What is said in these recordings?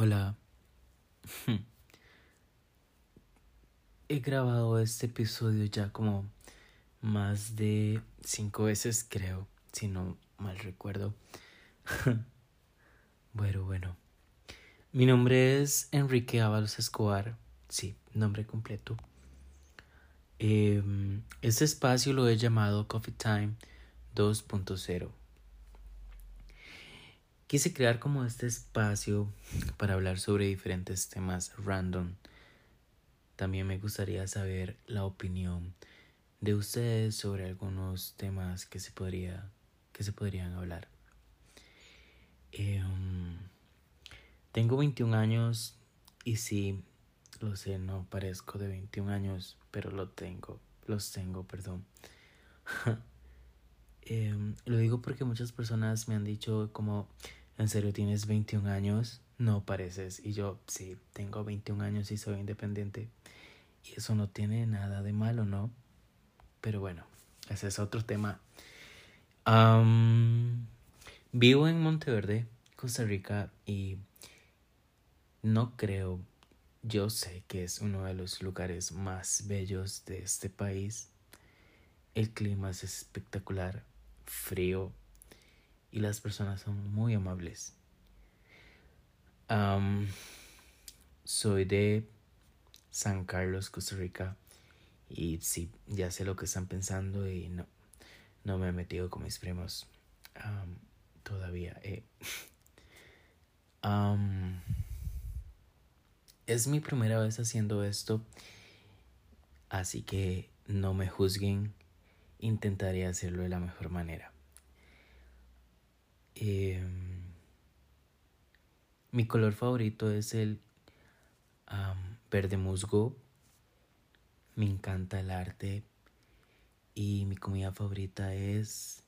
Hola. He grabado este episodio ya como más de cinco veces, creo, si no mal recuerdo. bueno, bueno. Mi nombre es Enrique Ábalos Escobar. Sí, nombre completo. Em, este espacio lo he llamado Coffee Time 2.0. Quise crear como este espacio para hablar sobre diferentes temas random. También me gustaría saber la opinión de ustedes sobre algunos temas que se podría que se podrían hablar. Em, tengo 21 años y sí, lo sé, no parezco de 21 años, pero lo tengo, los tengo, perdón. Em, lo digo porque muchas personas me han dicho como, ¿en serio tienes 21 años? No pareces. Y yo, sí, tengo 21 años y soy independiente. Y eso no tiene nada de malo, ¿no? Pero bueno, ese es otro tema. vivo en Monteverde, Costa Rica, y no creo, yo sé que es uno de los lugares más bellos de este país. El clima es espectacular, frío, y las personas son muy amables. soy de San Carlos, Costa Rica. Y sí, ya sé lo que están pensando y no, no me he metido con mis primos todavía. Eh. es mi primera vez haciendo esto, así que no me juzguen. Intentaré hacerlo de la mejor manera. Em, mi color favorito es el verde musgo. Me encanta el arte y mi comida favorita es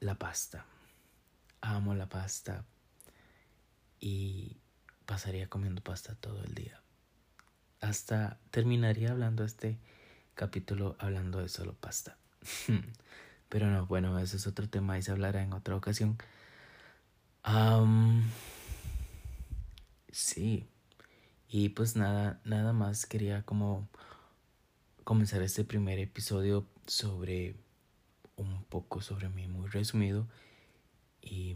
la pasta. Amo la pasta y pasaría comiendo pasta todo el día. Hasta terminaría hablando este capítulo hablando de solo pasta. Pero no, bueno, ese es otro tema y se hablará en otra ocasión. sí. Y pues nada, nada más quería como comenzar este primer episodio sobre un poco sobre mí muy resumido y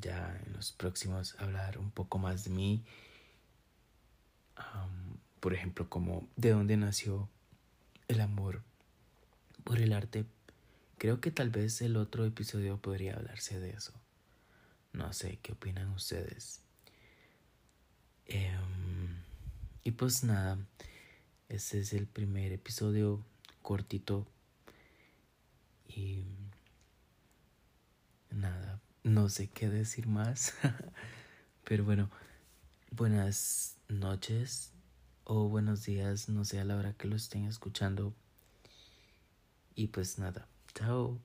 ya en los próximos hablar un poco más de mí. por ejemplo, como de dónde nació el amor por el arte Creo que tal vez el otro episodio podría hablarse de eso. No sé, ¿qué opinan ustedes? Em, y pues nada, este es el primer episodio cortito. Y nada, no sé qué decir más. Pero bueno, buenas noches o buenos días, no sé a la hora que lo estén escuchando. Y pues nada. Ciao.